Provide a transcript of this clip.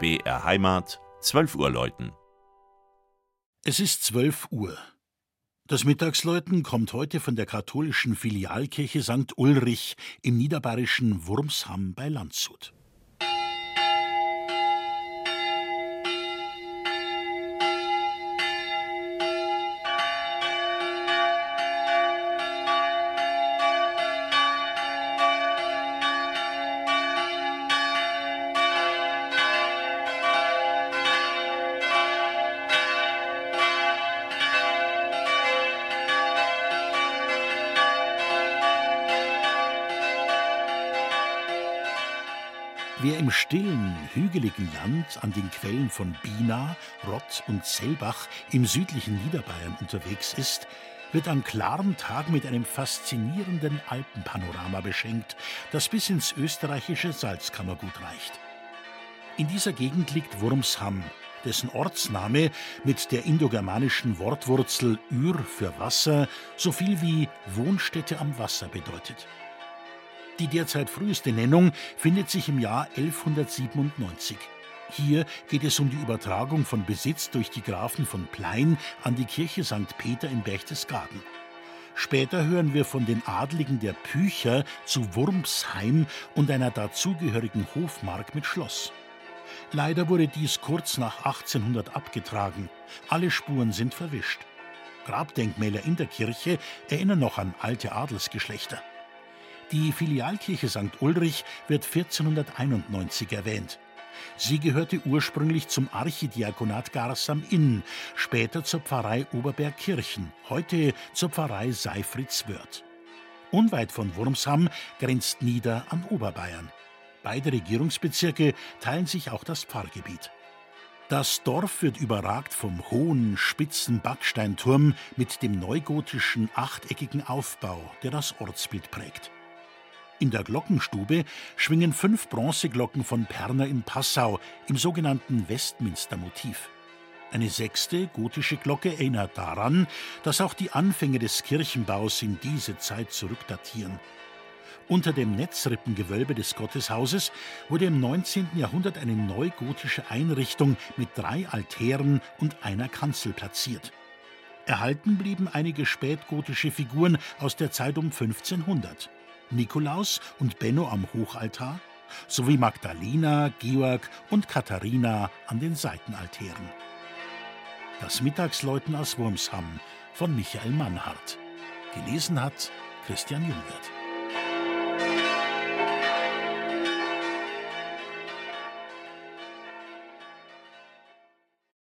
BR Heimat, 12 Uhr läuten. Es ist 12 Uhr. Das Mittagsläuten kommt heute von der katholischen Filialkirche St. Ulrich im niederbayerischen Wurmsham bei Landshut. Wer im stillen, hügeligen Land an den Quellen von Bina, Rott und Zellbach im südlichen Niederbayern unterwegs ist, wird am klaren Tag mit einem faszinierenden Alpenpanorama beschenkt, das bis ins österreichische Salzkammergut reicht. In dieser Gegend liegt Wurmsham, dessen Ortsname mit der indogermanischen Wortwurzel Ür für Wasser so viel wie Wohnstätte am Wasser bedeutet. Die derzeit früheste Nennung findet sich im Jahr 1197. Hier geht es um die Übertragung von Besitz durch die Grafen von Plein an die Kirche St. Peter in Berchtesgaden. Später hören wir von den Adligen der Pücher zu Wurmsheim und einer dazugehörigen Hofmark mit Schloss. Leider wurde dies kurz nach 1800 abgetragen. Alle Spuren sind verwischt. Grabdenkmäler in der Kirche erinnern noch an alte Adelsgeschlechter. Die Filialkirche St. Ulrich wird 1491 erwähnt. Sie gehörte ursprünglich zum Archidiakonat Gars am Inn, später zur Pfarrei Oberbergkirchen, heute zur Pfarrei Seifritzwörth. Unweit von Wurmsham grenzt Nieder an Oberbayern. Beide Regierungsbezirke teilen sich auch das Pfarrgebiet. Das Dorf wird überragt vom hohen, spitzen Backsteinturm mit dem neugotischen achteckigen Aufbau, der das Ortsbild prägt. In der Glockenstube schwingen fünf Bronzeglocken von Perner in Passau im sogenannten Westminster-Motiv. Eine sechste gotische Glocke erinnert daran, dass auch die Anfänge des Kirchenbaus in diese Zeit zurückdatieren. Unter dem Netzrippengewölbe des Gotteshauses wurde im 19. Jahrhundert eine neugotische Einrichtung mit drei Altären und einer Kanzel platziert. Erhalten blieben einige spätgotische Figuren aus der Zeit um 1500. Nikolaus und Benno am Hochaltar sowie Magdalena, Georg und Katharina an den Seitenaltären. Das Mittagsläuten aus Wurmsham von Michael Mannhardt. Gelesen hat Christian Jungwirth.